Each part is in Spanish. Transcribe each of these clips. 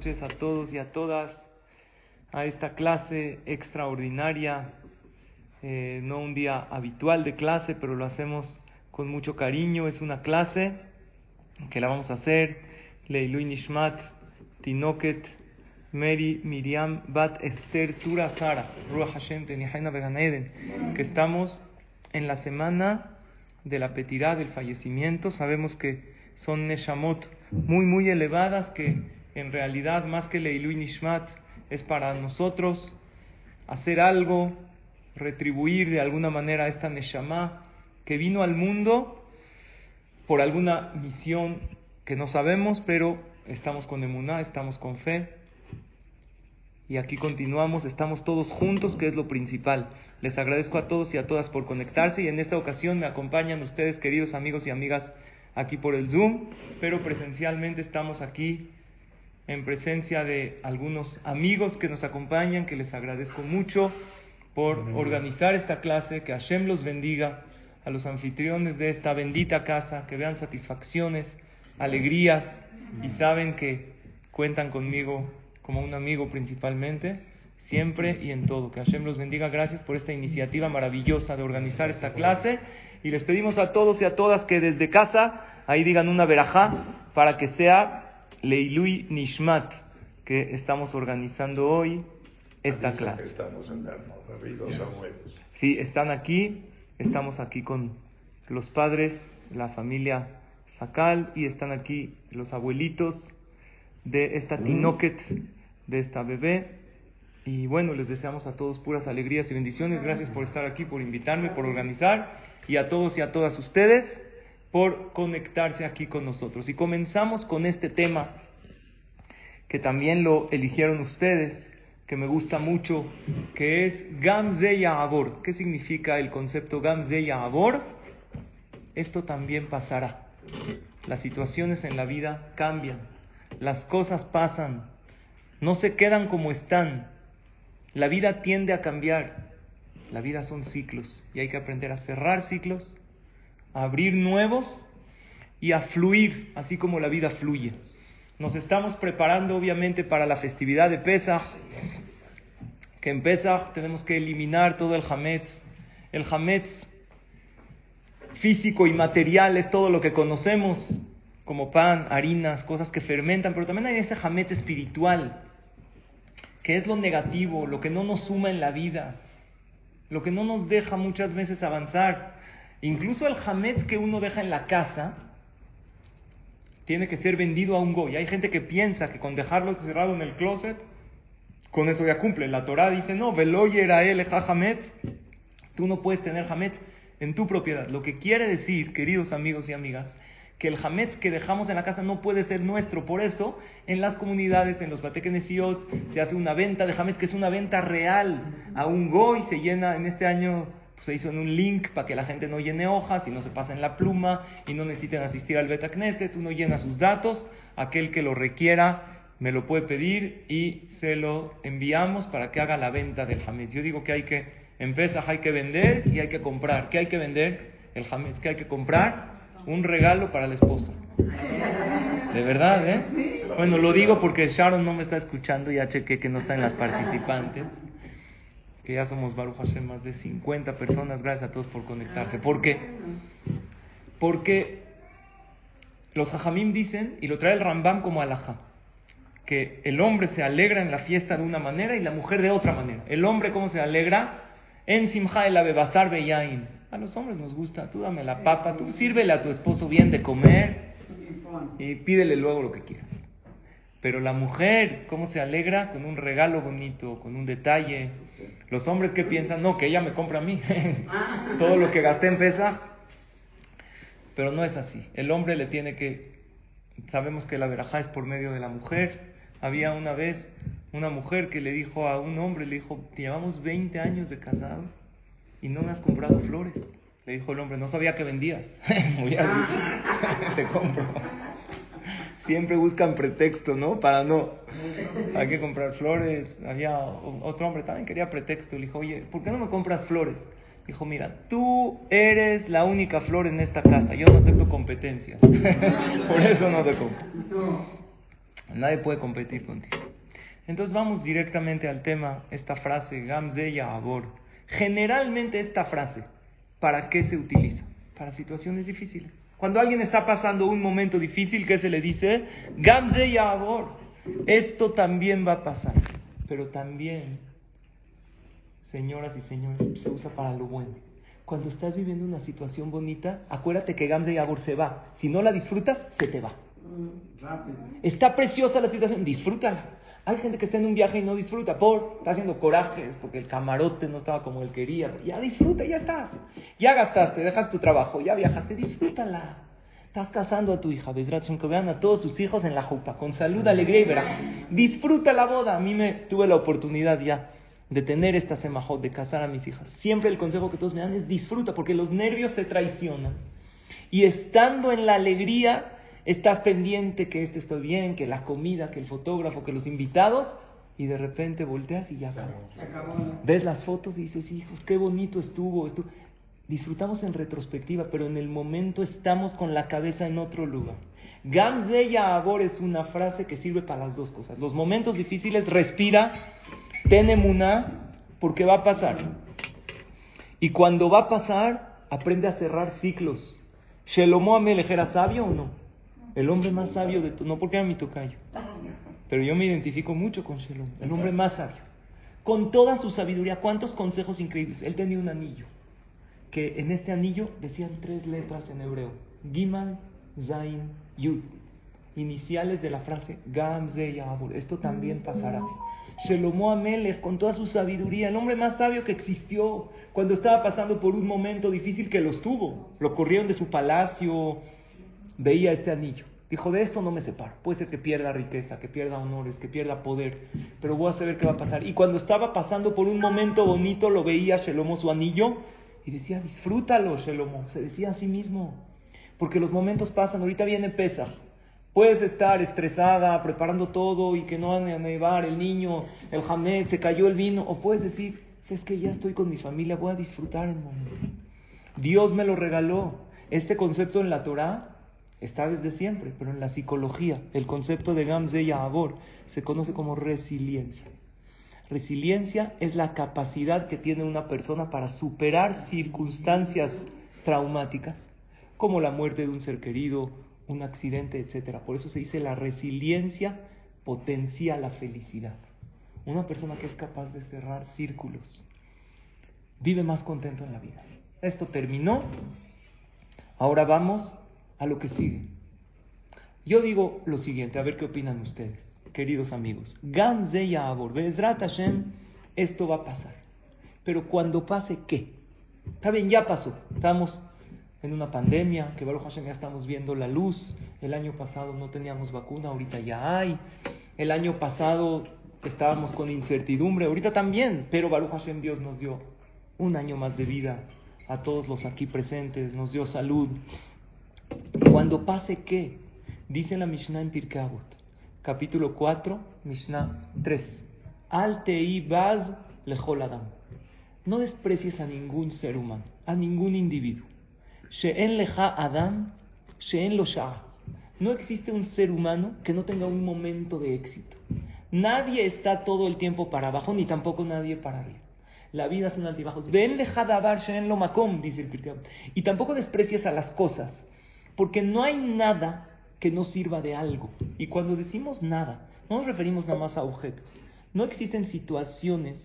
noches a todos y a todas a esta clase extraordinaria. Eh, no un día habitual de clase, pero lo hacemos con mucho cariño. Es una clase que la vamos a hacer. Leilui Nishmat, Tinoket, Mary Miriam Bat Esther Tura Sara, Ruach Hashem Beganeden, que estamos en la semana de la petirá del fallecimiento. Sabemos que son Neshamot muy, muy elevadas que en realidad más que Leilui Nishmat es para nosotros hacer algo, retribuir de alguna manera esta Neshama que vino al mundo por alguna misión que no sabemos, pero estamos con emuná, estamos con fe. Y aquí continuamos, estamos todos juntos, que es lo principal. Les agradezco a todos y a todas por conectarse y en esta ocasión me acompañan ustedes, queridos amigos y amigas, aquí por el Zoom, pero presencialmente estamos aquí en presencia de algunos amigos que nos acompañan, que les agradezco mucho por organizar esta clase, que Hashem los bendiga, a los anfitriones de esta bendita casa, que vean satisfacciones, alegrías y saben que cuentan conmigo como un amigo principalmente, siempre y en todo. Que Hashem los bendiga, gracias por esta iniciativa maravillosa de organizar esta clase. Y les pedimos a todos y a todas que desde casa ahí digan una verajá para que sea Leilui Nishmat que estamos organizando hoy esta clase. Sí, están aquí, estamos aquí con los padres, la familia Sakal y están aquí los abuelitos de esta tinoquet, de esta bebé. Y bueno, les deseamos a todos puras alegrías y bendiciones. Gracias por estar aquí, por invitarme, por organizar y a todos y a todas ustedes por conectarse aquí con nosotros. Y comenzamos con este tema que también lo eligieron ustedes, que me gusta mucho, que es Gamze Yahabor. ¿Qué significa el concepto Gamze Yahabor? Esto también pasará. Las situaciones en la vida cambian, las cosas pasan, no se quedan como están. La vida tiende a cambiar. La vida son ciclos y hay que aprender a cerrar ciclos, a abrir nuevos y a fluir, así como la vida fluye. Nos estamos preparando obviamente para la festividad de Pesach, que en Pesach tenemos que eliminar todo el hametz. El hametz físico y material es todo lo que conocemos, como pan, harinas, cosas que fermentan, pero también hay ese hametz espiritual, que es lo negativo, lo que no nos suma en la vida, lo que no nos deja muchas veces avanzar. Incluso el hametz que uno deja en la casa tiene que ser vendido a un goy. Hay gente que piensa que con dejarlo cerrado en el closet, con eso ya cumple. La Torah dice, no, veloyera el hametz, tú no puedes tener hametz en tu propiedad. Lo que quiere decir, queridos amigos y amigas, que el hametz que dejamos en la casa no puede ser nuestro. Por eso, en las comunidades, en los batekenesiot, se hace una venta de hametz que es una venta real a un goy. Se llena en este año, pues, se hizo en un link para que la gente no llene hojas y no se pase en la pluma y no necesiten asistir al Betacneset. Uno llena sus datos, aquel que lo requiera me lo puede pedir y se lo enviamos para que haga la venta del hametz. Yo digo que hay que, en Pesach hay que vender y hay que comprar. ¿Qué hay que vender? El hametz. ¿Qué hay que comprar? un regalo para la esposa. De verdad, ¿eh? Bueno, lo digo porque Sharon no me está escuchando, ya chequé que no está en las participantes, que ya somos Baruch Hashem más de 50 personas, gracias a todos por conectarse. ¿Por qué? Porque los hajamim dicen, y lo trae el Rambam como alajá, que el hombre se alegra en la fiesta de una manera y la mujer de otra manera. El hombre, ¿cómo se alegra? En Simha el Abebazar Beyain a los hombres nos gusta, tú dame la papa, tú sírvele a tu esposo bien de comer y pídele luego lo que quiera. Pero la mujer, ¿cómo se alegra? Con un regalo bonito, con un detalle. Los hombres que piensan, no, que ella me compra a mí, todo lo que gasté en pesa. Pero no es así. El hombre le tiene que, sabemos que la verajá es por medio de la mujer, Había una vez una mujer que le dijo a un hombre, le dijo, te llevamos 20 años de casado y no me has comprado flores. Le dijo el hombre, no sabía que vendías. te compro. Siempre buscan pretexto, ¿no? Para no. Hay que comprar flores. Había otro hombre también quería pretexto. Le dijo, oye, ¿por qué no me compras flores? Dijo, mira, tú eres la única flor en esta casa. Yo no acepto competencias. Por eso no te compro. Nadie puede competir contigo. Entonces vamos directamente al tema, esta frase, Gamze Abor. Generalmente esta frase, ¿para qué se utiliza? Para situaciones difíciles. Cuando alguien está pasando un momento difícil, ¿qué se le dice? Gamze Abor. Esto también va a pasar. Pero también, señoras y señores, se usa para lo bueno. Cuando estás viviendo una situación bonita, acuérdate que Gamze Abor se va. Si no la disfrutas, se te va. Está preciosa la situación, disfrútala. Hay gente que está en un viaje y no disfruta por, está haciendo corajes porque el camarote no estaba como él quería. Ya disfruta, ya estás. Ya gastaste, dejas tu trabajo, ya viajaste, disfrútala. Estás casando a tu hija, que vean a todos sus hijos en la jupa, con salud, alegría y verá. Disfruta la boda. A mí me tuve la oportunidad ya de tener esta semajot, de casar a mis hijas. Siempre el consejo que todos me dan es disfruta, porque los nervios te traicionan. Y estando en la alegría, estás pendiente que este estoy bien, que la comida, que el fotógrafo, que los invitados, y de repente volteas y ya acabó. Ves las fotos y dices, hijos, qué bonito estuvo, estuvo. Disfrutamos en retrospectiva, pero en el momento estamos con la cabeza en otro lugar. Gamzeya Abor es una frase que sirve para las dos cosas. Los momentos difíciles, respira, ten emuná, porque va a pasar. Y cuando va a pasar, aprende a cerrar ciclos. ¿Shelomo Amelech era sabio o no? El hombre más sabio de tu, no porque era mi tocayo, pero yo me identifico mucho con Shalom, el hombre más sabio. Con toda su sabiduría, cuántos consejos increíbles. Él tenía un anillo, que en este anillo decían tres letras en hebreo, Gimal, Zain, Yud, iniciales de la frase Gam, Yahabur. Esto también pasará. Shelomo Amelech, con toda su sabiduría, el hombre más sabio que existió, cuando estaba pasando por un momento difícil que los tuvo. Lo corrieron de su palacio, veía este anillo. Dijo, de esto no me separo. Puede ser que pierda riqueza, que pierda honores, que pierda poder, pero voy a saber qué va a pasar. Y cuando estaba pasando por un momento bonito, lo veía Shelomo su anillo y decía, disfrútalo, Shelomo. Se decía a sí mismo. Porque los momentos pasan. Ahorita viene pesa. Puedes estar estresada, preparando todo y que no van a nevar el niño, el jamé, se cayó el vino. O puedes decir, es que ya estoy con mi familia, voy a disfrutar el momento. Dios me lo regaló. Este concepto en la Torah está desde siempre, pero en la psicología el concepto de Gamze y Abor se conoce como resiliencia. Resiliencia es la capacidad que tiene una persona para superar circunstancias traumáticas, como la muerte de un ser querido, un accidente, etc. Por eso se dice la resiliencia potencia la felicidad. Una persona que es capaz de cerrar círculos vive más contento en la vida. Esto terminó. Ahora vamos a lo que sigue. Yo digo lo siguiente, a ver qué opinan ustedes, queridos amigos. Ganze Yabor, Hashem, esto va a pasar. Pero cuando pase, ¿qué? Está bien, ya pasó. Estamos en una pandemia, que Baruch Hashem ya estamos viendo la luz. El año pasado no teníamos vacuna, ahorita ya hay. El año pasado estábamos con incertidumbre, ahorita también. Pero Baruch Hashem Dios nos dio un año más de vida a todos los aquí presentes, nos dio salud, cuando pase qué? Dice la Mishnah en Pirkei capítulo 4, Mishnah 3. Al tei baz lechol adam. No desprecies a ningún ser humano, a ningún individuo. She'en lecha adam, she'en lo No existe un ser humano que no tenga un momento de éxito. Nadie está todo el tiempo para abajo, ni tampoco nadie para arriba. La vida son altibajos. Ven davar she'en lo makom, dice el Pirkei Y tampoco desprecies a las cosas porque no hay nada que no sirva de algo. Y cuando decimos nada, no nos referimos nada más a objetos. No existen situaciones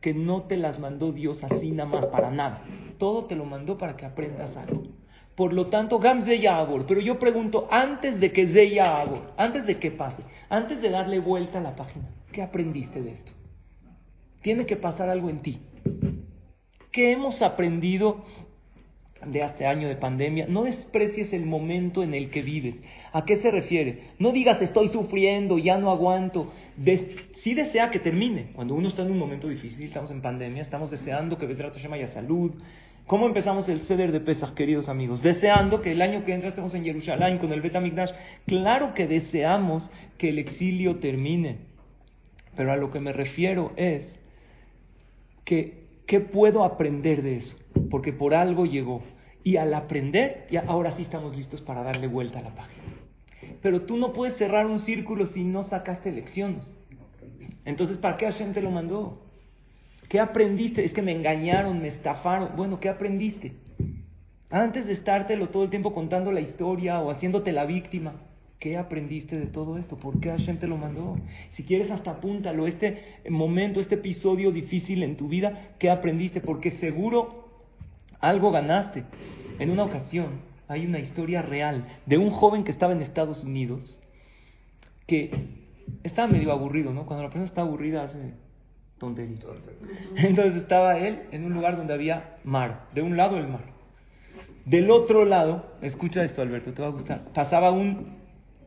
que no te las mandó Dios así nada más para nada. Todo te lo mandó para que aprendas algo. Por lo tanto, Gam Abor. Pero yo pregunto, antes de que Zeya Abor, antes de que pase, antes de darle vuelta a la página, ¿qué aprendiste de esto? Tiene que pasar algo en ti. ¿Qué hemos aprendido de este año de pandemia, no desprecies el momento en el que vives. ¿A qué se refiere? No digas estoy sufriendo, ya no aguanto. sí desea que termine. Cuando uno está en un momento difícil, estamos en pandemia, estamos deseando que Besrat Hashem haya salud. ¿Cómo empezamos el ceder de Pesach, queridos amigos? Deseando que el año que entra estemos en Jerusalén con el Bet Claro que deseamos que el exilio termine. Pero a lo que me refiero es que, ¿qué puedo aprender de eso? Porque por algo llegó. Y al aprender, ya ahora sí estamos listos para darle vuelta a la página. Pero tú no puedes cerrar un círculo si no sacaste lecciones. Entonces, ¿para qué Hashem te lo mandó? ¿Qué aprendiste? Es que me engañaron, me estafaron. Bueno, ¿qué aprendiste? Antes de estártelo todo el tiempo contando la historia o haciéndote la víctima, ¿qué aprendiste de todo esto? ¿Por qué Hashem te lo mandó? Si quieres, hasta apúntalo. Este momento, este episodio difícil en tu vida, ¿qué aprendiste? Porque seguro algo ganaste. En una ocasión hay una historia real de un joven que estaba en Estados Unidos que estaba medio aburrido, ¿no? Cuando la persona está aburrida hace tonterías. Entonces estaba él en un lugar donde había mar, de un lado el mar. Del otro lado, escucha esto Alberto, te va a gustar, pasaba un,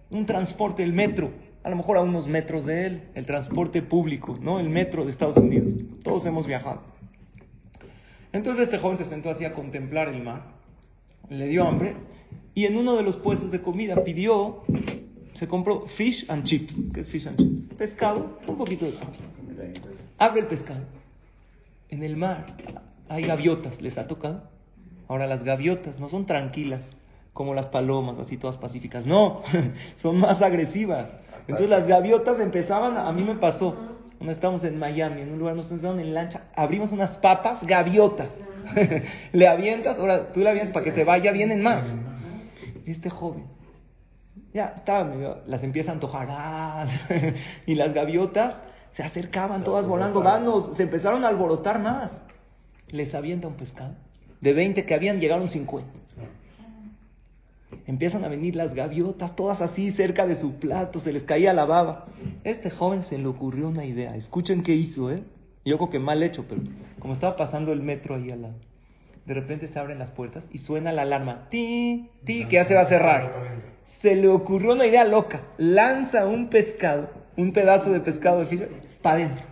un transporte, el metro, a lo mejor a unos metros de él, el transporte público, ¿no? El metro de Estados Unidos. Todos hemos viajado. Entonces este joven se sentó así a contemplar el mar, le dio hambre y en uno de los puestos de comida pidió, se compró fish and chips. ¿Qué es fish and chips? Pescado, un poquito de pan. Abre el pescado. En el mar hay gaviotas, ¿les ha tocado? Ahora las gaviotas no son tranquilas como las palomas, así todas pacíficas. No, son más agresivas. Entonces las gaviotas empezaban, a mí me pasó, cuando estábamos en Miami, en un lugar, nos sentamos en lancha, abrimos unas papas gaviotas. le avientas, ahora tú le avientas para que se vaya bien en más. Este joven, ya estaba medio, las empieza a antojar, ah, y las gaviotas se acercaban todas volando, vanos, se empezaron a alborotar más. Les avienta un pescado. De 20 que habían, llegaron 50. Empiezan a venir las gaviotas, todas así cerca de su plato, se les caía la baba. Este joven se le ocurrió una idea. Escuchen qué hizo, ¿eh? Yo creo que mal hecho, pero como estaba pasando el metro ahí al lado, de repente se abren las puertas y suena la alarma. Ti, ti, que ya se va a cerrar. Se le ocurrió una idea loca. Lanza un pescado, un pedazo de pescado de para adentro.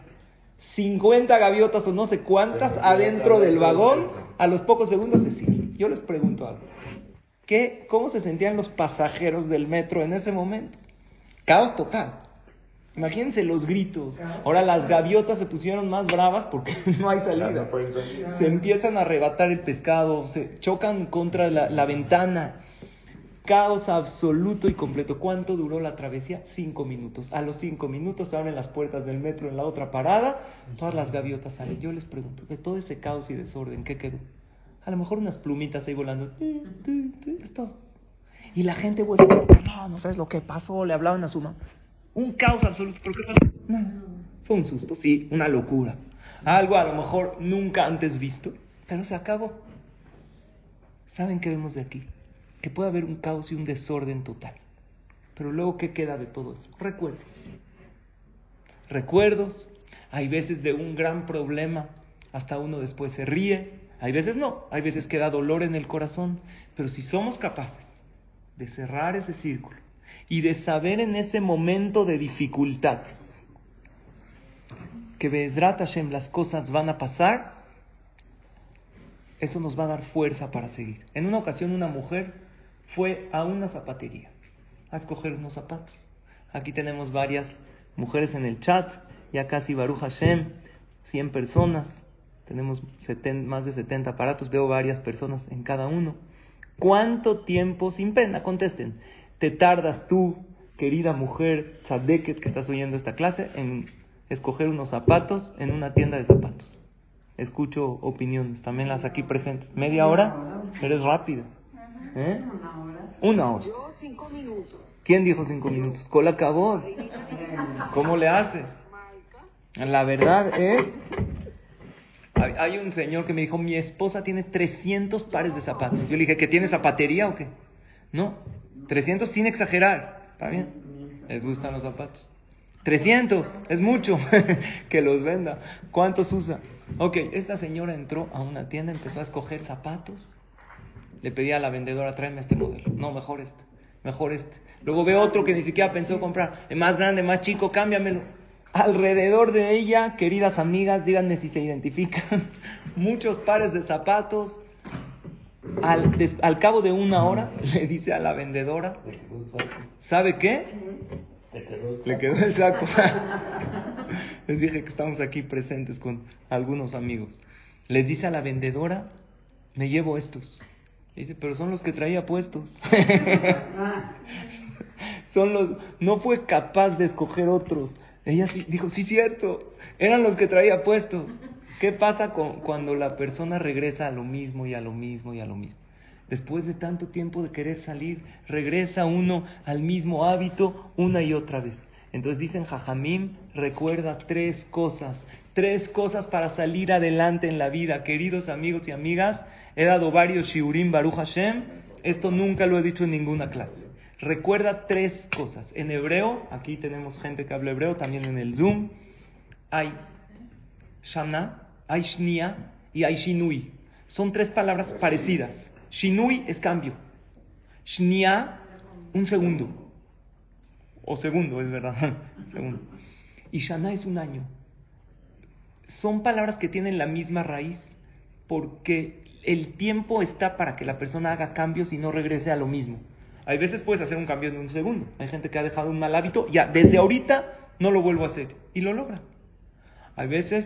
50 gaviotas o no sé cuántas adentro del vagón. A los pocos segundos se sigue. Yo les pregunto algo. ¿Qué, ¿Cómo se sentían los pasajeros del metro en ese momento? Caos total. Imagínense los gritos. Ahora las gaviotas se pusieron más bravas porque no hay salida. Se empiezan a arrebatar el pescado, se chocan contra la, la ventana. Caos absoluto y completo. ¿Cuánto duró la travesía? Cinco minutos. A los cinco minutos se abren las puertas del metro en la otra parada. Todas las gaviotas salen. Yo les pregunto, de todo ese caos y desorden, ¿qué quedó? A lo mejor unas plumitas ahí volando. Es todo. Y la gente vuelve, no, no sabes lo que pasó, le hablaban a su mamá. Un caos absoluto. ¿Por qué pasó? No, fue un susto, sí, una locura. Algo a lo mejor nunca antes visto, pero se acabó. ¿Saben qué vemos de aquí? Que puede haber un caos y un desorden total. Pero luego, ¿qué queda de todo eso? Recuerdos. Recuerdos. Hay veces de un gran problema, hasta uno después se ríe, hay veces no, hay veces queda dolor en el corazón, pero si somos capaces de cerrar ese círculo y de saber en ese momento de dificultad que Bezrat Hashem las cosas van a pasar, eso nos va a dar fuerza para seguir. En una ocasión una mujer fue a una zapatería a escoger unos zapatos. Aquí tenemos varias mujeres en el chat, ya casi Baruch Hashem, 100 personas. Tenemos más de 70 aparatos, veo varias personas en cada uno. ¿Cuánto tiempo, sin pena, contesten, te tardas tú, querida mujer tzadeket que estás oyendo esta clase, en escoger unos zapatos en una tienda de zapatos? Escucho opiniones, también las aquí presentes. ¿Media hora? Eres rápida. ¿Eh? Una hora. Yo cinco minutos. ¿Quién dijo cinco minutos? Cola acabó. ¿Cómo le haces? La verdad es hay un señor que me dijo, mi esposa tiene 300 pares de zapatos. Yo le dije, ¿que tiene zapatería o qué? No, 300 sin exagerar. ¿Está bien? Les gustan los zapatos. 300, es mucho que los venda. ¿Cuántos usa? Ok, esta señora entró a una tienda, empezó a escoger zapatos Le pedí a la vendedora, tráeme este modelo. No, mejor este, mejor este. Luego ve otro que ni siquiera pensó comprar. Es más grande, más chico, cámbiamelo. Alrededor de ella, queridas amigas, díganme si se identifican, muchos pares de zapatos. Al, des- al cabo de una hora, le dice a la vendedora, ¿sabe qué? Le quedó el saco. Les dije que estamos aquí presentes con algunos amigos. Les dice a la vendedora, me llevo estos. Dice, pero son los que traía puestos. son los, no fue capaz de escoger otros. Ella sí, dijo, sí cierto, eran los que traía puestos. ¿Qué pasa con, cuando la persona regresa a lo mismo y a lo mismo y a lo mismo? Después de tanto tiempo de querer salir, regresa uno al mismo hábito una y otra vez. Entonces dicen Jajamim, recuerda tres cosas, tres cosas para salir adelante en la vida. Queridos amigos y amigas, he dado varios shiurim Baruch Hashem, esto nunca lo he dicho en ninguna clase. Recuerda tres cosas. En hebreo, aquí tenemos gente que habla hebreo, también en el Zoom, hay Shana, hay Shnia y hay Shinui. Son tres palabras parecidas. Shinui es cambio. Shnia, un segundo. O segundo, es verdad. segundo. Y Shana es un año. Son palabras que tienen la misma raíz porque el tiempo está para que la persona haga cambios y no regrese a lo mismo. Hay veces puedes hacer un cambio en un segundo. Hay gente que ha dejado un mal hábito, ya desde ahorita no lo vuelvo a hacer y lo logra. Hay veces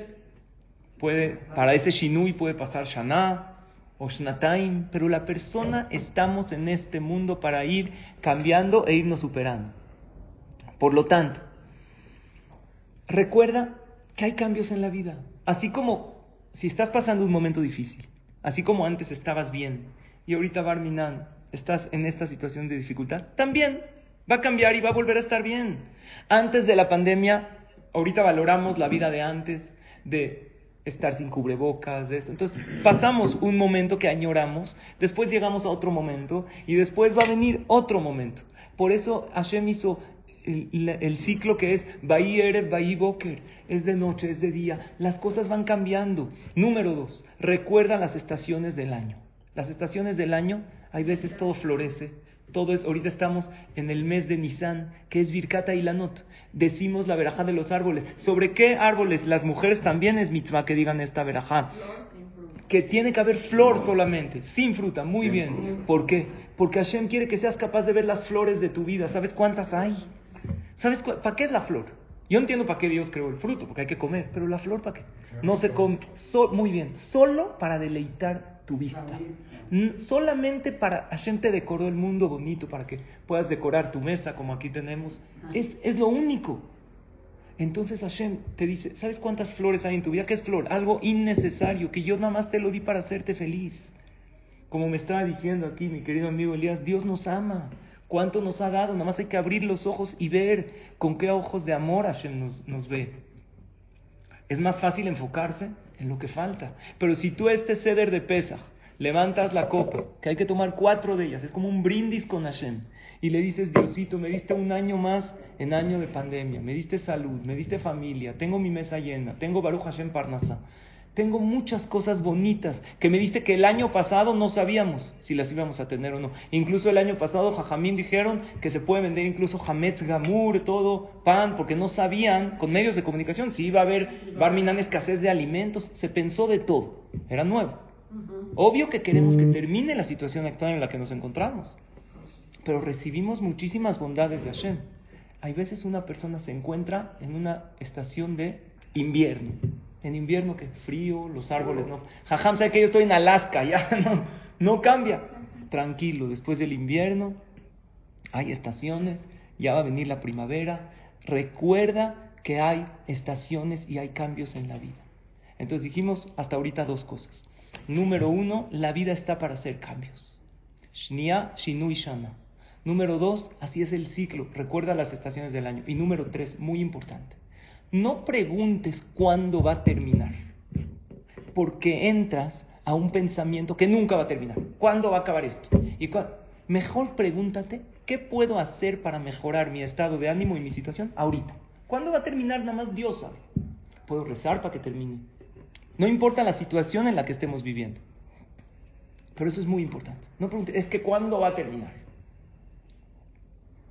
puede, para ese shinui puede pasar shana o shnataim, pero la persona estamos en este mundo para ir cambiando e irnos superando. Por lo tanto, recuerda que hay cambios en la vida. Así como si estás pasando un momento difícil, así como antes estabas bien y ahorita Barminan estás en esta situación de dificultad, también va a cambiar y va a volver a estar bien. Antes de la pandemia, ahorita valoramos la vida de antes, de estar sin cubrebocas, de esto. Entonces, pasamos un momento que añoramos, después llegamos a otro momento y después va a venir otro momento. Por eso Hashem hizo el, ciclo que es Bahí Erev, Bahí Boker, es de noche, es de día, las cosas van cambiando. Número dos, recuerda las estaciones del año. Las estaciones del año, hay veces todo florece, todo es, ahorita estamos en el mes de Nisan, que es Virkata y Lanot. Decimos la verajá de los árboles. ¿Sobre qué árboles? Las mujeres también es mitzvah que digan esta verajá. Que tiene que haber flor solamente, sin fruta, muy bien. ¿Por qué? Porque Hashem quiere que seas capaz de ver las flores de tu vida. ¿Sabes cuántas hay? ¿Sabes para qué es la flor? Yo entiendo para qué Dios creó el fruto, porque hay que comer, pero la flor para qué? No se come, so, muy bien, solo para deleitar tu vista. Solamente para Hashem te decoró el mundo bonito, para que puedas decorar tu mesa como aquí tenemos. Es, es lo único. Entonces Hashem te dice, ¿sabes cuántas flores hay en tu vida? ¿Qué es flor? Algo innecesario, que yo nada más te lo di para hacerte feliz. Como me estaba diciendo aquí mi querido amigo Elías, Dios nos ama. ¿Cuánto nos ha dado? Nada más hay que abrir los ojos y ver con qué ojos de amor Hashem nos, nos ve. Es más fácil enfocarse en lo que falta. Pero si tú este ceder de Pesach levantas la copa, que hay que tomar cuatro de ellas, es como un brindis con Hashem, y le dices, Diosito, me diste un año más en año de pandemia, me diste salud, me diste familia, tengo mi mesa llena, tengo Baruch Hashem Parnasá, tengo muchas cosas bonitas que me diste que el año pasado no sabíamos si las íbamos a tener o no. Incluso el año pasado Jajamín dijeron que se puede vender incluso Hametz Gamur, todo, pan, porque no sabían con medios de comunicación si iba a haber Barminan escasez de alimentos, se pensó de todo, era nuevo. Obvio que queremos que termine la situación actual en la que nos encontramos, pero recibimos muchísimas bondades de Hashem. Hay veces una persona se encuentra en una estación de invierno. En invierno que frío, los árboles no. Jajam sabe que yo estoy en Alaska, ya no, no cambia. Tranquilo, después del invierno hay estaciones, ya va a venir la primavera. Recuerda que hay estaciones y hay cambios en la vida. Entonces dijimos hasta ahorita dos cosas. Número uno, la vida está para hacer cambios. Shnia, Shinui, Shana. Número dos, así es el ciclo. Recuerda las estaciones del año. Y número tres, muy importante. No preguntes cuándo va a terminar. Porque entras a un pensamiento que nunca va a terminar. ¿Cuándo va a acabar esto? Y Mejor pregúntate, ¿qué puedo hacer para mejorar mi estado de ánimo y mi situación ahorita? ¿Cuándo va a terminar? Nada más Dios sabe. Puedo rezar para que termine. No importa la situación en la que estemos viviendo. Pero eso es muy importante. No pregunte, es que ¿cuándo va a terminar?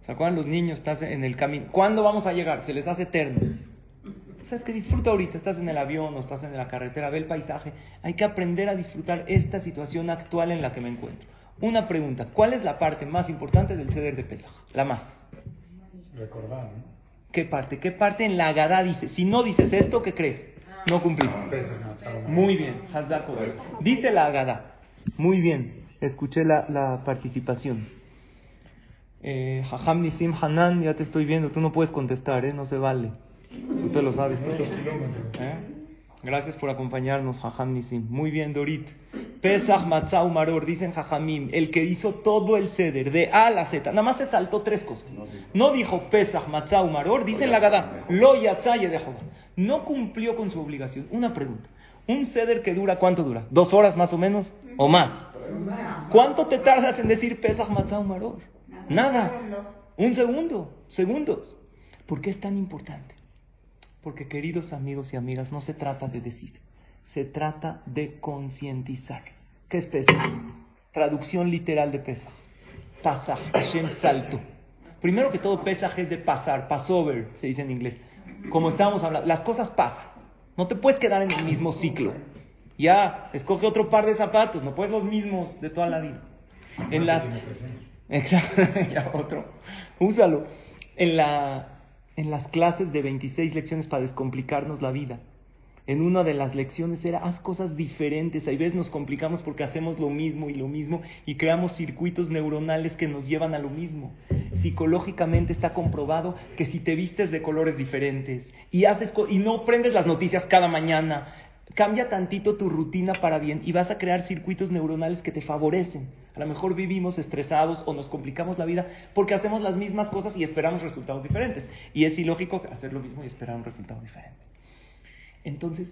¿Se acuerdan los niños? Estás en el camino. ¿Cuándo vamos a llegar? Se les hace eterno. ¿Sabes que Disfruta ahorita. Estás en el avión o estás en la carretera, ve el paisaje. Hay que aprender a disfrutar esta situación actual en la que me encuentro. Una pregunta. ¿Cuál es la parte más importante del ceder de Pesaj? La más. Recordar, ¿no? ¿Qué parte? ¿Qué parte en la Agadá dice? Si no dices esto, ¿qué crees? No cumpliste. Muy bien. Dice la Agadá. Muy bien. Escuché la, la participación. Eh, Jajam Nisim Hanan, ya te estoy viendo. Tú no puedes contestar, ¿eh? No se vale. Tú te lo sabes. ¿Eh? Gracias por acompañarnos, Jajam Nisim. Muy bien, Dorit. Pesach Matzau Maror, dicen Jajamim, el que hizo todo el ceder de A a la Z. Nada más se saltó tres cosas. No dijo Pesach Matzau Maror, dicen la Gada, Lo Yatzaye de No cumplió con su obligación. Una pregunta. Un ceder que dura, ¿cuánto dura? ¿Dos horas más o menos? ¿O más? ¿Cuánto te tardas en decir Pesach Matzau Maror? Nada. Un segundo. Segundos. ¿Por qué es tan importante? Porque queridos amigos y amigas, no se trata de decir, se trata de concientizar. ¿Qué es Pesach? Traducción literal de Pesach. Pasaj, Hashem salto. Primero que todo, Pesach es de pasar, passover, se dice en inglés. Como estábamos hablando, las cosas pasan. No te puedes quedar en el mismo ciclo. Ya, escoge otro par de zapatos, no puedes los mismos de toda la vida. En las... Exacto, ya otro. Úsalo. En la en las clases de 26 lecciones para descomplicarnos la vida. En una de las lecciones era, haz cosas diferentes. A veces nos complicamos porque hacemos lo mismo y lo mismo y creamos circuitos neuronales que nos llevan a lo mismo. Psicológicamente está comprobado que si te vistes de colores diferentes y, haces y no prendes las noticias cada mañana, cambia tantito tu rutina para bien y vas a crear circuitos neuronales que te favorecen. A lo mejor vivimos estresados o nos complicamos la vida porque hacemos las mismas cosas y esperamos resultados diferentes. Y es ilógico hacer lo mismo y esperar un resultado diferente. Entonces,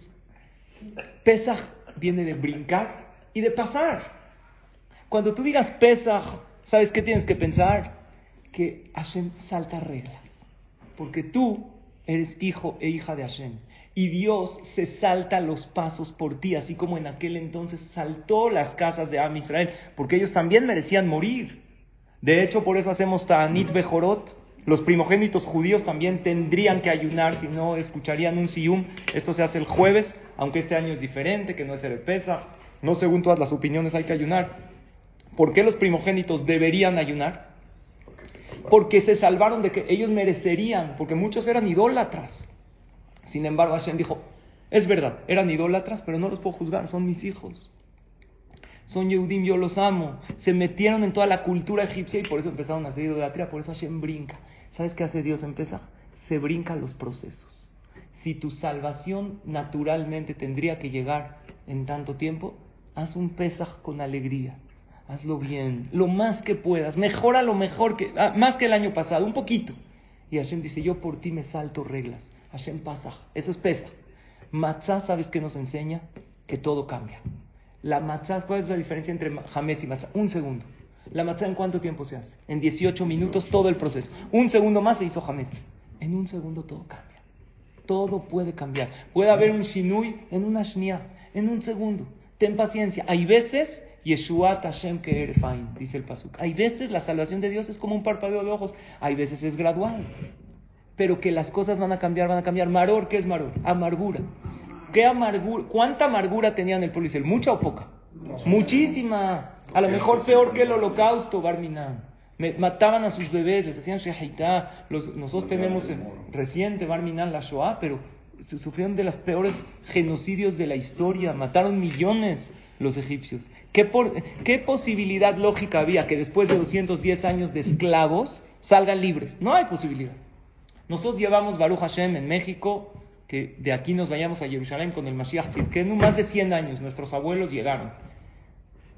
Pesach viene de brincar y de pasar. Cuando tú digas Pesach, ¿sabes qué tienes que pensar? Que Hashem salta reglas. Porque tú eres hijo e hija de Hashem y Dios se salta los pasos por ti, así como en aquel entonces saltó las casas de Am Israel, porque ellos también merecían morir. De hecho, por eso hacemos Ta'anit Bejorot. Los primogénitos judíos también tendrían que ayunar, si no escucharían un siyum. Esto se hace el jueves, aunque este año es diferente, que no es el Pesach. No según todas las opiniones hay que ayunar. ¿Por qué los primogénitos deberían ayunar? Porque se salvaron de que ellos merecerían, porque muchos eran idólatras. Sin embargo, Hashem dijo, es verdad, eran idólatras, pero no los puedo juzgar, son mis hijos. Son Yehudim, yo los amo. Se metieron en toda la cultura egipcia y por eso empezaron a hacer idolatría, por eso Hashem brinca. ¿Sabes qué hace Dios en Pesach? Se brinca los procesos. Si tu salvación naturalmente tendría que llegar en tanto tiempo, haz un Pesach con alegría. Hazlo bien, lo más que puedas. Mejora lo mejor que, ah, más que el año pasado, un poquito. Y Hashem dice, yo por ti me salto reglas. Hashem pasa. Eso es pesa. Matzah, ¿sabes qué nos enseña? Que todo cambia. La matzah, ¿cuál es la diferencia entre Hametz y matzah? Un segundo. ¿La matzah en cuánto tiempo se hace? En 18 minutos todo el proceso. Un segundo más se hizo Hametz. En un segundo todo cambia. Todo puede cambiar. Puede haber un shinui en una shnia, en un segundo. Ten paciencia. Hay veces, Yeshuat Hashem que dice el Pasuk. Hay veces la salvación de Dios es como un parpadeo de ojos. Hay veces es gradual pero que las cosas van a cambiar, van a cambiar. Maror, ¿qué es maror? Amargura. ¿Qué amargura? ¿Cuánta amargura tenían el pueblo? ¿Mucha o poca? Muchísima. A lo mejor peor que el holocausto, Barminan. Mataban a sus bebés, les hacían shahitá. nosotros tenemos reciente Barminan la Shoah, pero sufrieron de los peores genocidios de la historia. Mataron millones los egipcios. ¿Qué, por, ¿Qué posibilidad lógica había que después de 210 años de esclavos salgan libres? No hay posibilidad. Nosotros llevamos Baruch Hashem en México, que de aquí nos vayamos a Jerusalén con el Mashiach en más de 100 años nuestros abuelos llegaron.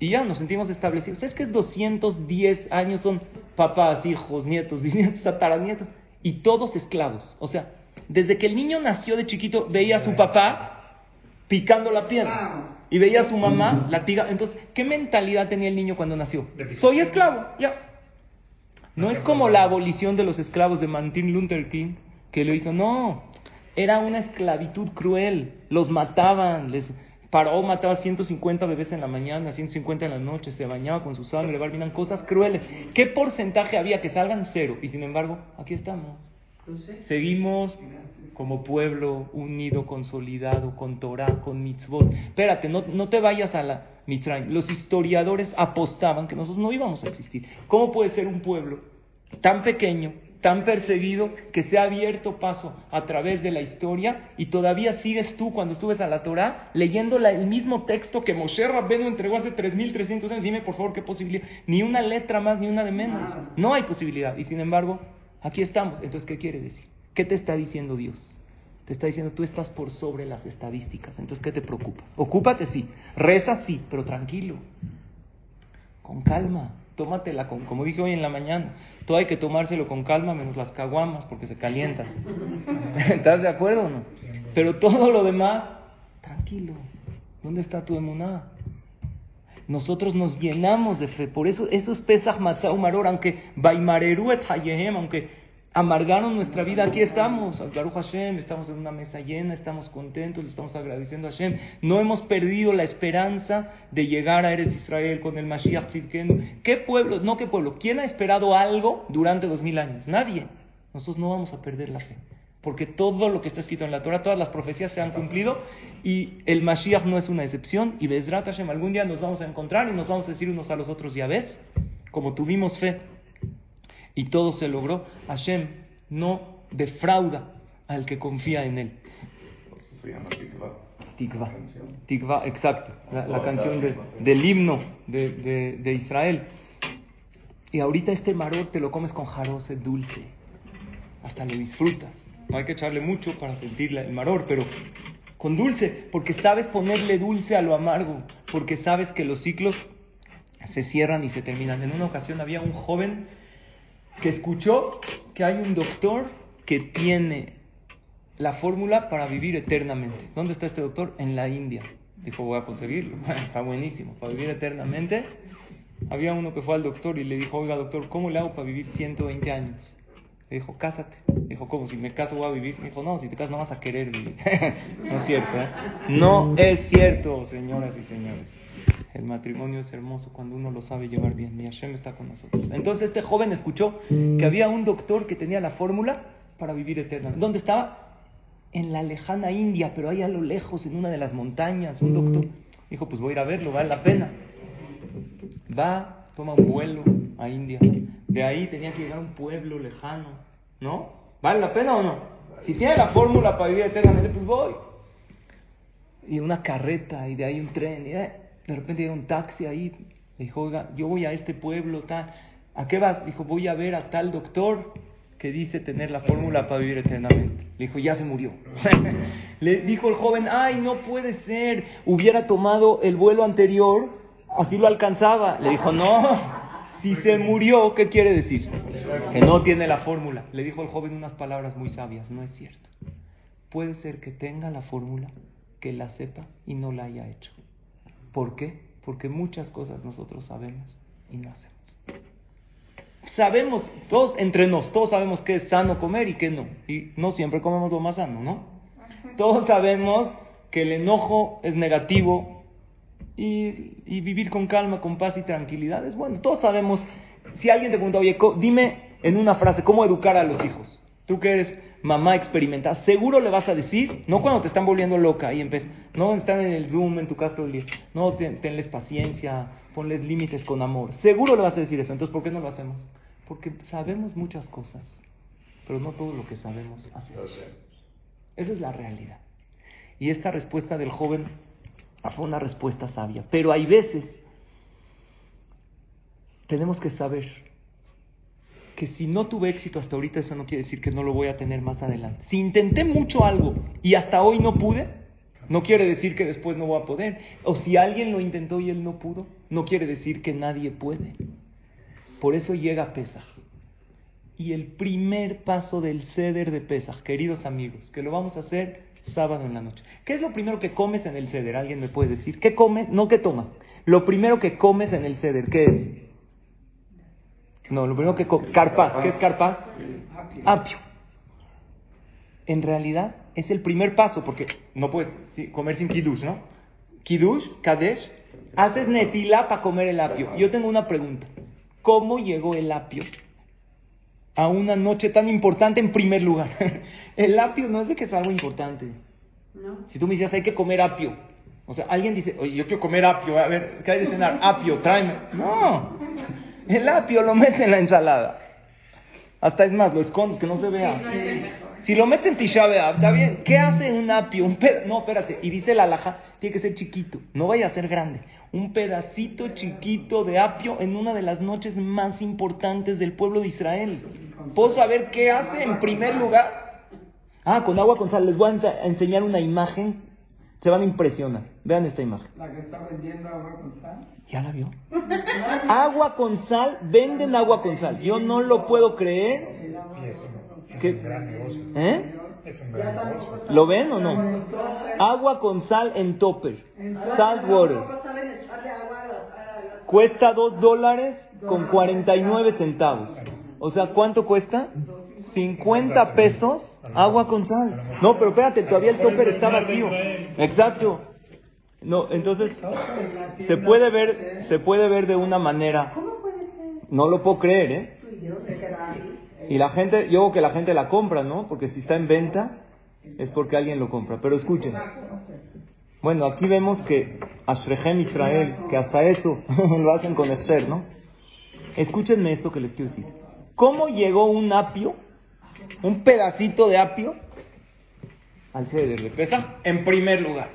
Y ya nos sentimos establecidos. ¿Ustedes que 210 años son papás, hijos, nietos, bisnietos, tataranietos? Y todos esclavos. O sea, desde que el niño nació de chiquito, veía a su papá picando la piedra. Y veía a su mamá latiga. Entonces, ¿qué mentalidad tenía el niño cuando nació? Soy esclavo, ya. No es como la abolición de los esclavos de Martin Luther King, que lo hizo. No, era una esclavitud cruel. Los mataban, les Paró mataba 150 bebés en la mañana, 150 en la noche, se bañaba con su sangre, barbinan cosas crueles. ¿Qué porcentaje había que salgan? Cero. Y sin embargo, aquí estamos. Seguimos como pueblo unido, consolidado, con Torah, con mitzvot. Espérate, no, no te vayas a la Mitzrayim. Los historiadores apostaban que nosotros no íbamos a existir. ¿Cómo puede ser un pueblo tan pequeño, tan perseguido, que se ha abierto paso a través de la historia y todavía sigues tú cuando estuves a la Torah leyendo el mismo texto que Moshe Rabbeinu entregó hace 3.300 años? Dime por favor qué posibilidad. Ni una letra más, ni una de menos. No hay posibilidad. Y sin embargo, aquí estamos. Entonces, ¿qué quiere decir? ¿Qué te está diciendo Dios? Te está diciendo, tú estás por sobre las estadísticas. Entonces, ¿qué te preocupa? Ocúpate, sí. Reza, sí, pero tranquilo. Con calma. Tómatela, con, como dije hoy en la mañana. Todo hay que tomárselo con calma, menos las caguamas, porque se calientan. ¿Estás de acuerdo o no? Pero todo lo demás, tranquilo. ¿Dónde está tu emuná? Nosotros nos llenamos de fe. Por eso, eso es Pesach Matzah Maror, aunque Baimareru et aunque amargaron nuestra vida, aquí estamos, Baruch Hashem, estamos en una mesa llena, estamos contentos, le estamos agradeciendo a Hashem. No hemos perdido la esperanza de llegar a Eretz Israel con el Mashiach Tzidkenu. ¿Qué pueblo? No qué pueblo. ¿Quién ha esperado algo durante dos mil años? Nadie. Nosotros no vamos a perder la fe. Porque todo lo que está escrito en la Torah, todas las profecías se han cumplido y el Mashiach no es una excepción. Y Bezrat Hashem, algún día nos vamos a encontrar y nos vamos a decir unos a los otros, ya ves, como tuvimos fe y todo se logró, Hashem no defrauda al que confía en él. Se llama Tikva. Tikva. Exacto. La, canción del himno de, Israel. Y ahorita este maror te lo comes con jarose dulce. Hasta lo disfrutas. No hay que echarle mucho para sentir el maror, pero con dulce, porque sabes ponerle dulce a lo amargo, porque sabes que los ciclos se cierran y se terminan. En una ocasión había un joven que escuchó que hay un doctor que tiene la fórmula para vivir eternamente. ¿Dónde está este doctor? En la India. Dijo, voy a conseguirlo. está buenísimo. Para vivir eternamente. Había uno que fue al doctor y le dijo, oiga doctor, ¿cómo le hago para vivir 120 años? Le dijo, cásate. Dijo, ¿cómo? Si me caso voy a vivir. dijo, no, si te casas no vas a querer vivir. no es cierto, ¿eh? No es cierto, señoras y señores. El matrimonio es hermoso cuando uno lo sabe llevar bien. Y Hashem está con nosotros. Entonces este joven escuchó que había un doctor que tenía la fórmula para vivir eternamente. ¿Dónde estaba? En la lejana India, pero ahí a lo lejos, en una de las montañas, un doctor. Dijo, pues voy a ir a verlo, vale la pena. Va, toma un vuelo a India. De ahí tenía que llegar a un pueblo lejano. ¿No? ¿Vale la pena o no? Si tiene la fórmula para vivir eternamente, pues voy. Y una carreta, y de ahí un tren, y de de repente llega un taxi ahí, dijo, oiga, yo voy a este pueblo, tal. ¿A qué vas? Dijo, voy a ver a tal doctor que dice tener la fórmula para vivir eternamente. Le dijo, ya se murió. le dijo el joven, ay, no puede ser, hubiera tomado el vuelo anterior, así lo alcanzaba. Le dijo, no, si se murió, ¿qué quiere decir? Que no tiene la fórmula. Le dijo el joven unas palabras muy sabias, no es cierto. Puede ser que tenga la fórmula, que la sepa y no la haya hecho. ¿Por qué? Porque muchas cosas nosotros sabemos y no hacemos. Sabemos, todos entre nos, todos sabemos qué es sano comer y qué no. Y no siempre comemos lo más sano, ¿no? Todos sabemos que el enojo es negativo y, vivir con calma, con paz y tranquilidad es bueno. Todos sabemos, si alguien te pregunta, oye, dime en una frase, ¿cómo educar a los hijos? Tú que eres mamá experimentada, seguro le vas a decir, no cuando te están volviendo loca y no están en el Zoom en tu casa todo el día, no tenles paciencia, ponles límites con amor, seguro le vas a decir eso, entonces ¿por qué no lo hacemos? Porque sabemos muchas cosas, pero no todo lo que sabemos hacemos. Esa es la realidad. Y esta respuesta del joven fue una respuesta sabia, pero hay veces tenemos que saber que si no tuve éxito hasta ahorita, eso no quiere decir que no lo voy a tener más adelante. Si intenté mucho algo y hasta hoy no pude, no quiere decir que después no voy a poder. O si alguien lo intentó y él no pudo, no quiere decir que nadie puede. Por eso llega Pesaj. Y el primer paso del ceder de Pesaj, queridos amigos, que lo vamos a hacer sábado en la noche. ¿Qué es lo primero que comes en el ceder? ¿Alguien me puede decir? ¿Qué comes? No, ¿qué tomas? Lo primero que comes en el ceder, ¿qué es? No, lo primero que... Carpaz. ¿Qué es carpaz? Apio. En realidad es el primer paso, porque no puedes comer sin kiddush, ¿no? Kiddush, Kadesh, haces netilá para comer el apio. Yo tengo una pregunta. ¿Cómo llegó el apio a una noche tan importante en primer lugar? el apio no es de que es algo importante. Si tú me dices, hay que comer apio. O sea, alguien dice, oye, yo quiero comer apio. A ver, ¿qué hay de cenar? Apio, tráeme. No. El apio lo metes en la ensalada. Hasta es más, lo escondes, que no se vea. Si lo metes en Tisha está bien. ¿Qué hace un apio? Un no, espérate. Y dice la alhaja, tiene que ser chiquito. No vaya a ser grande. Un pedacito chiquito de apio en una de las noches más importantes del pueblo de Israel. ¿Puedo saber qué hace en primer lugar? Ah, con agua con sal. Les voy a enseñar una imagen. Se van a impresionar. Vean esta imagen. ¿La que está vendiendo agua con sal? ¿Ya la vio? agua con sal, venden agua con sal. Yo no lo puedo creer. ¿Eh? ¿Lo ven o no? Agua con sal en topper. Salt water. Cuesta 2 dólares con 49 centavos. O sea, ¿cuánto cuesta? 50 pesos agua con sal. No, pero espérate, todavía el topper está vacío. Exacto. No, entonces se puede ver, se puede ver de una manera. No lo puedo creer, ¿eh? Y la gente, yo creo que la gente la compra, ¿no? Porque si está en venta es porque alguien lo compra. Pero escuchen. Bueno, aquí vemos que Ashrechem Israel, que hasta eso lo hacen con Esther, ¿no? Escúchenme esto que les quiero decir. ¿Cómo llegó un apio, un pedacito de apio, al ceder de pesa? En primer lugar.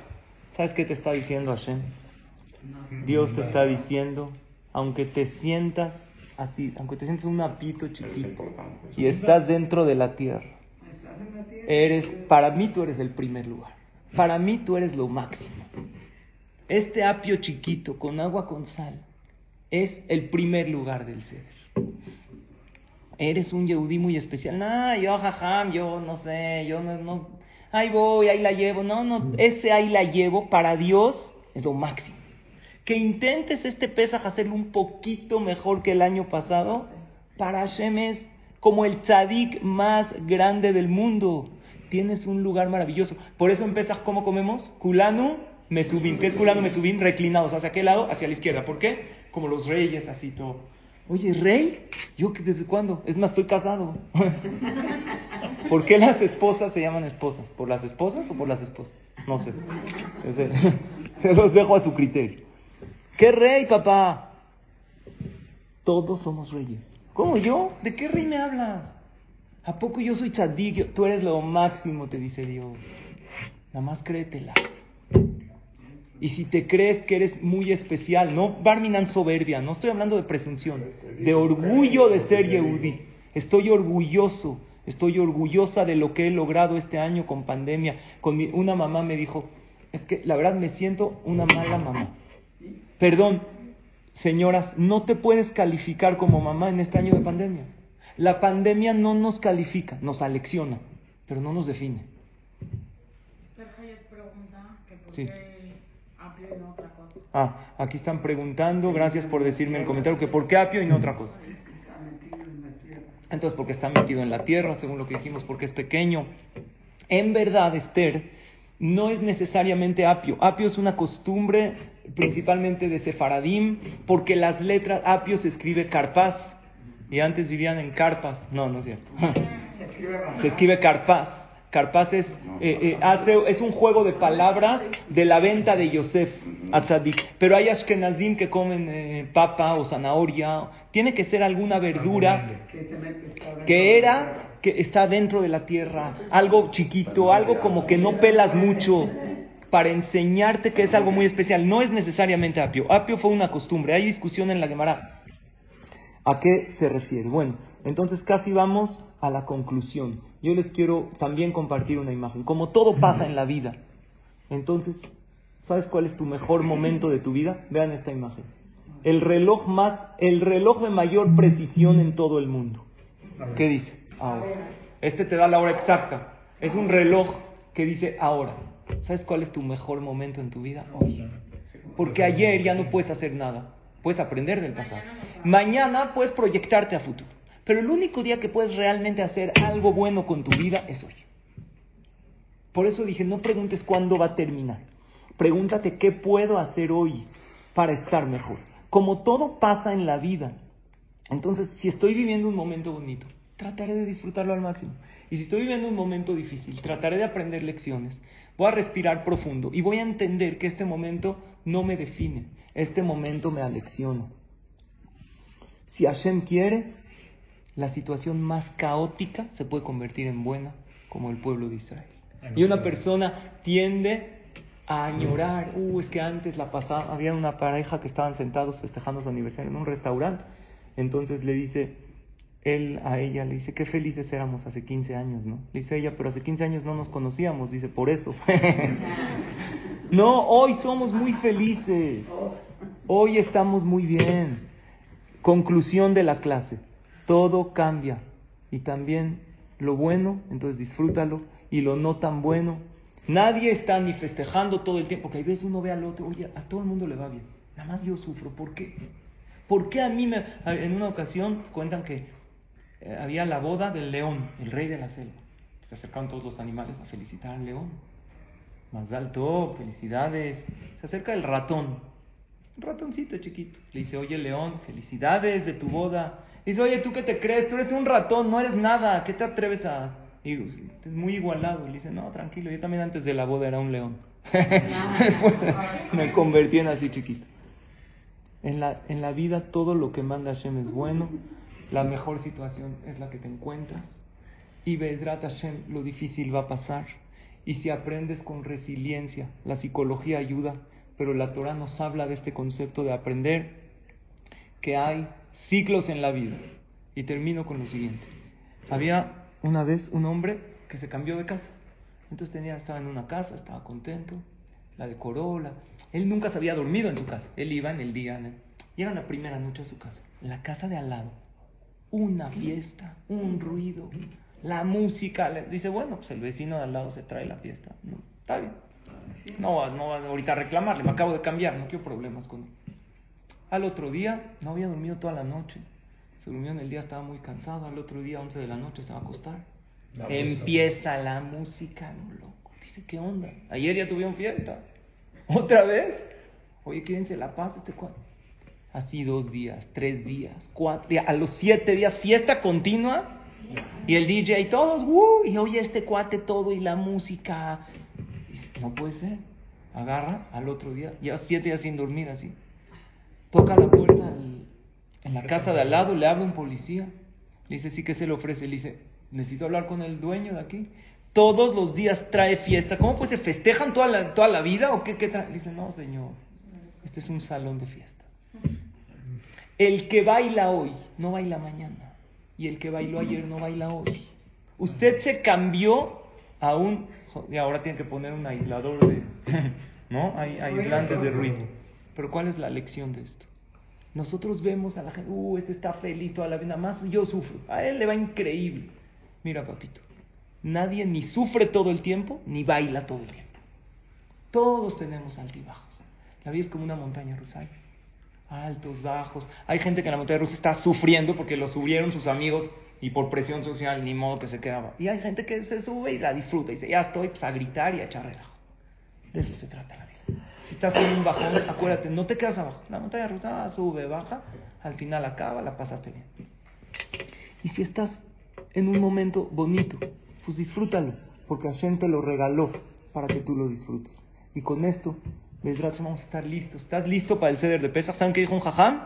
¿Sabes qué te está diciendo Hashem? Dios te está diciendo, aunque te sientas así, aunque te sientas un apito chiquito y estás dentro de la tierra, eres, para mí tú eres el primer lugar. Para mí tú eres lo máximo. Este apio chiquito con agua con sal es el primer lugar del ser. Eres un yehudí muy especial. No, yo jajam, yo no sé, yo no, no, ahí voy, ahí la llevo. No, no, ese ahí la llevo para Dios es lo máximo. Que intentes este Pesaj hacerlo un poquito mejor que el año pasado, para Hashem es como el tzadik más grande del mundo. Tienes un lugar maravilloso. Por eso en Pesaj, ¿cómo comemos? Kulanu Mesubim. ¿Qué es Kulanu Mesubim? Reclinados. ¿Hacia qué lado? Hacia la izquierda. ¿Por qué? Como los reyes, así todo. Oye, rey, ¿yo desde cuándo? Es más, estoy casado. ¿Por qué las esposas se llaman esposas? ¿Por las esposas o por las esposas? No sé. Se los dejo a su criterio. ¿Qué rey, papá? Todos somos reyes. ¿Cómo yo? ¿De qué rey me habla? ¿A poco yo soy tzadik? Tú eres lo máximo, te dice Dios. Nada más créetela. Y si te crees que eres muy especial, no Barminan soberbia, no estoy hablando de presunción, de orgullo de ser Yehudi. Estoy orgulloso, estoy orgullosa de lo que he logrado este año con pandemia. Con una mamá me dijo, es que la verdad me siento una mala mamá. Perdón, señoras, no te puedes calificar como mamá en este año de pandemia. La pandemia no nos califica, nos alecciona, pero no nos define. Sí. Ah, aquí están preguntando, gracias por decirme en el comentario, que por qué apio y no otra cosa. Entonces, porque está metido en la tierra, según lo que dijimos, porque es pequeño. En verdad, Esther, no es necesariamente apio. Apio es una costumbre principalmente de Sefaradim, porque las letras apio se escribe carpaz, y antes vivían en carpas. No, no es cierto. Se escribe carpaz. Carpaz es, eh, eh, hace, es un juego de palabras de la venta de Yosef a Tzadik. Pero hay ashkenazim que comen eh, papa o zanahoria. Tiene que ser alguna verdura que era, que está dentro de la tierra. Algo chiquito, algo como que no pelas mucho para enseñarte que es algo muy especial. No es necesariamente apio. Apio fue una costumbre. Hay discusión en la Gemara. ¿A qué se refiere? Bueno, entonces casi vamos a la conclusión. Yo les quiero también compartir una imagen. Como todo pasa en la vida, entonces, ¿sabes cuál es tu mejor momento de tu vida? Vean esta imagen. El reloj más, el reloj de mayor precisión en todo el mundo. ¿Qué dice? Ahora. Este te da la hora exacta. Es un reloj que dice ahora. ¿Sabes cuál es tu mejor momento en tu vida? Hoy. Porque ayer ya no puedes hacer nada. Puedes aprender del pasado. Mañana puedes proyectarte a futuro. Pero el único día que puedes realmente hacer algo bueno con tu vida es hoy. Por eso dije, no preguntes cuándo va a terminar. Pregúntate qué puedo hacer hoy para estar mejor. Como todo pasa en la vida. Entonces, si estoy viviendo un momento bonito, trataré de disfrutarlo al máximo. Y si estoy viviendo un momento difícil, trataré de aprender lecciones. Voy a respirar profundo y voy a entender que este momento no me define. Este momento me alecciona. Si Hashem quiere, la situación más caótica se puede convertir en buena, como el pueblo de Israel. Y una persona tiende a añorar, uh, es que antes la pasaba, había una pareja que estaban sentados festejando su aniversario en un restaurante, entonces le dice él a ella, le dice, qué felices éramos hace 15 años, ¿no? Le dice ella, pero hace 15 años no nos conocíamos, dice, por eso. no, hoy somos muy felices, hoy estamos muy bien. Conclusión de la clase, todo cambia y también lo bueno, entonces disfrútalo, y lo no tan bueno. Nadie está ni festejando todo el tiempo, porque hay veces uno ve al otro, oye, a todo el mundo le va bien, nada más yo sufro, ¿por qué? ¿Por qué a mí me... En una ocasión cuentan que había la boda del león, el rey de la selva. Se acercaron todos los animales a felicitar al león. Más alto, felicidades. Se acerca el ratón, un ratoncito chiquito. Le dice, oye león, felicidades de tu boda. Dice, oye, ¿tú qué te crees? Tú eres un ratón, no eres nada. ¿Qué te atreves a...? Y es muy igualado. Le dice, no, tranquilo, yo también antes de la boda era un león. me convertí en así chiquito. En la, en la vida todo lo que manda Hashem es bueno. La mejor situación es la que te encuentras. Y Bezrat Hashem, lo difícil va a pasar. Y si aprendes con resiliencia, la psicología ayuda, pero la Torah nos habla de este concepto de aprender que hay ciclos en la vida. Y termino con lo siguiente. Había una vez un hombre que se cambió de casa. Entonces tenía, estaba en una casa, estaba contento, la decoró, la... él nunca se había dormido en su casa. Él iba en el día, llega la primera noche a su casa, la casa de al lado, una fiesta, un ruido, la música. Dice, bueno, pues el vecino de al lado se trae la fiesta. No, está bien. No, no va ahorita a reclamarle, me acabo de cambiar, no quiero problemas con él. Al otro día, no había dormido toda la noche. Se durmió en el día, estaba muy cansado. Al otro día, 11 de la noche, se va a acostar. Empieza la música, no loco. Dice, ¿qué onda? Ayer ya tuvieron fiesta. ¿Otra vez? Oye, quédense la paz este cuadro. Así dos días, tres días, cuatro. A los siete días, fiesta continua. Y el DJ y todos, ¡uh! Y oye este cuate todo y la música. No puede ser. Agarra al otro día, ya siete días sin dormir así toca la puerta en la casa de al lado, le habla un policía, le dice, sí, que se le ofrece? Le dice, necesito hablar con el dueño de aquí. Todos los días trae fiesta. ¿Cómo pues se festejan toda la, toda la vida o qué, qué trae? Le dice, no, señor, este es un salón de fiesta. El que baila hoy no baila mañana. Y el que bailó ayer no baila hoy. Usted se cambió a un... Y ahora tiene que poner un aislador de... ¿No? Hay aislantes de ruido. Pero ¿cuál es la lección de esto? Nosotros vemos a la gente, uh, este está feliz toda la vida, más yo sufro. A él le va increíble. Mira, papito, nadie ni sufre todo el tiempo, ni baila todo el tiempo. Todos tenemos altibajos. La vida es como una montaña rusa. Altos, bajos. Hay gente que en la montaña rusa está sufriendo porque lo subieron sus amigos y por presión social ni modo que se quedaba. Y hay gente que se sube y la disfruta y dice, ya estoy pues, a gritar y a echar relajo. De eso se trata la vida. Si estás en un bajón, acuérdate, no te quedas abajo. La montaña rusa sube, baja, al final acaba, la pasaste bien. Y si estás en un momento bonito, pues disfrútalo, porque Hashem te lo regaló para que tú lo disfrutes. Y con esto, Besrat, vamos a estar listos. ¿Estás listo para el ceder de pesas? ¿Saben qué dijo un jajam?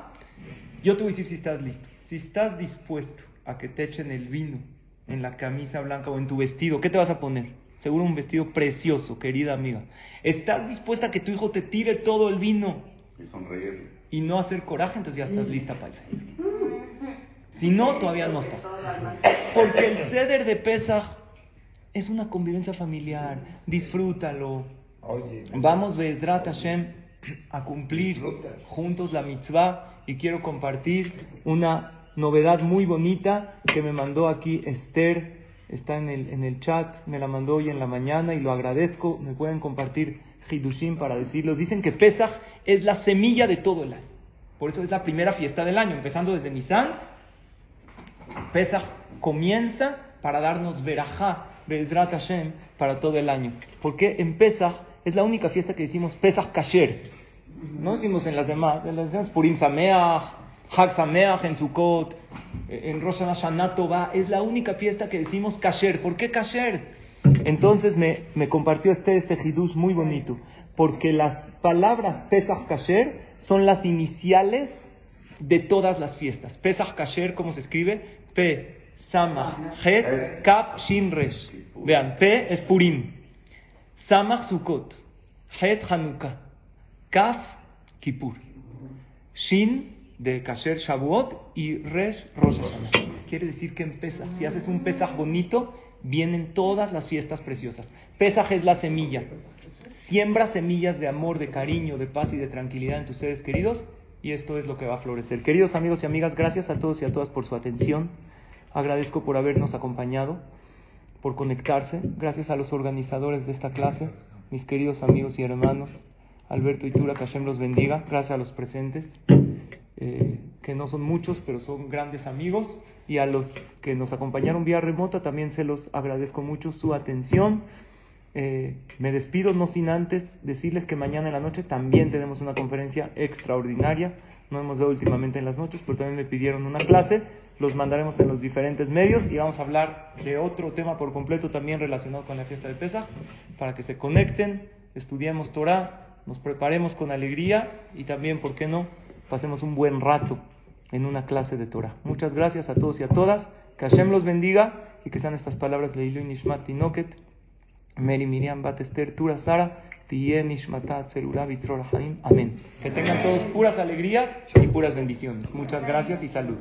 Yo te voy a decir si estás listo. Si estás dispuesto a que te echen el vino en la camisa blanca o en tu vestido, ¿qué te vas a poner? Seguro un vestido precioso, querida amiga. ¿Estás dispuesta a que tu hijo te tire todo el vino? Y sonreír. Y no hacer coraje, entonces ya estás lista para el ceder. Si no, todavía no estás. Porque el ceder de Pesach es una convivencia familiar. Disfrútalo. Vamos, Bezrat Hashem, a cumplir juntos la mitzvah. Y quiero compartir una novedad muy bonita que me mandó aquí Esther está en el, en el chat, me la mandó hoy en la mañana y lo agradezco. Me pueden compartir Hidushim para decirlos. Dicen que Pesach es la semilla de todo el año. Por eso es la primera fiesta del año, empezando desde Nisan. Pesach comienza para darnos verajá, Bezrat Hashem, para todo el año. Porque en Pesach es la única fiesta que decimos Pesach Kasher. No decimos en las demás, en las demás Purim Sameach, Hag Sameach en Sukkot, en Rosh Hashanah es la única fiesta que decimos Kasher. ¿Por qué Kasher? Entonces me, me compartió este, este hidush muy bonito, porque las palabras Pesach Kasher son las iniciales de todas las fiestas. Pesach Kasher, ¿cómo se escribe? P, Samach, Het, Kap, Shin, Resh. Vean, P es Purim, Samach Sukkot, Het Hanukkah, Kaf Kippur, Shin de Kasher Shavuot y Resh Rosh Hashanah. Quiere decir que en Pesach, si haces un Pesach bonito, vienen todas las fiestas preciosas. Pesaj es la semilla. Siembra semillas de amor, de cariño, de paz y de tranquilidad en tus seres queridos y esto es lo que va a florecer. Queridos amigos y amigas, gracias a todos y a todas por su atención. Agradezco por habernos acompañado, por conectarse. Gracias a los organizadores de esta clase, mis queridos amigos y hermanos. Alberto y Tura, que Hashem los bendiga. Gracias a los presentes, eh, que no son muchos, pero son grandes amigos. Y a los que nos acompañaron vía remota, también se los agradezco mucho su atención. Eh, me despido, no sin antes decirles que mañana en la noche también tenemos una conferencia extraordinaria. No hemos dado últimamente en las noches, pero también me pidieron una clase. Los mandaremos en los diferentes medios y vamos a hablar de otro tema por completo también relacionado con la fiesta de Pesach para que se conecten, estudiemos Torah, nos preparemos con alegría y también, ¿por qué no?, pasemos un buen rato en una clase de Torah. Muchas gracias a todos y a todas. Que Hashem los bendiga y que sean estas palabras de Ilu Nishmat Tinoket, Mary Miriam Batester Tura Sara, Amén. Que tengan todos puras alegrías y puras bendiciones. Muchas gracias y salud.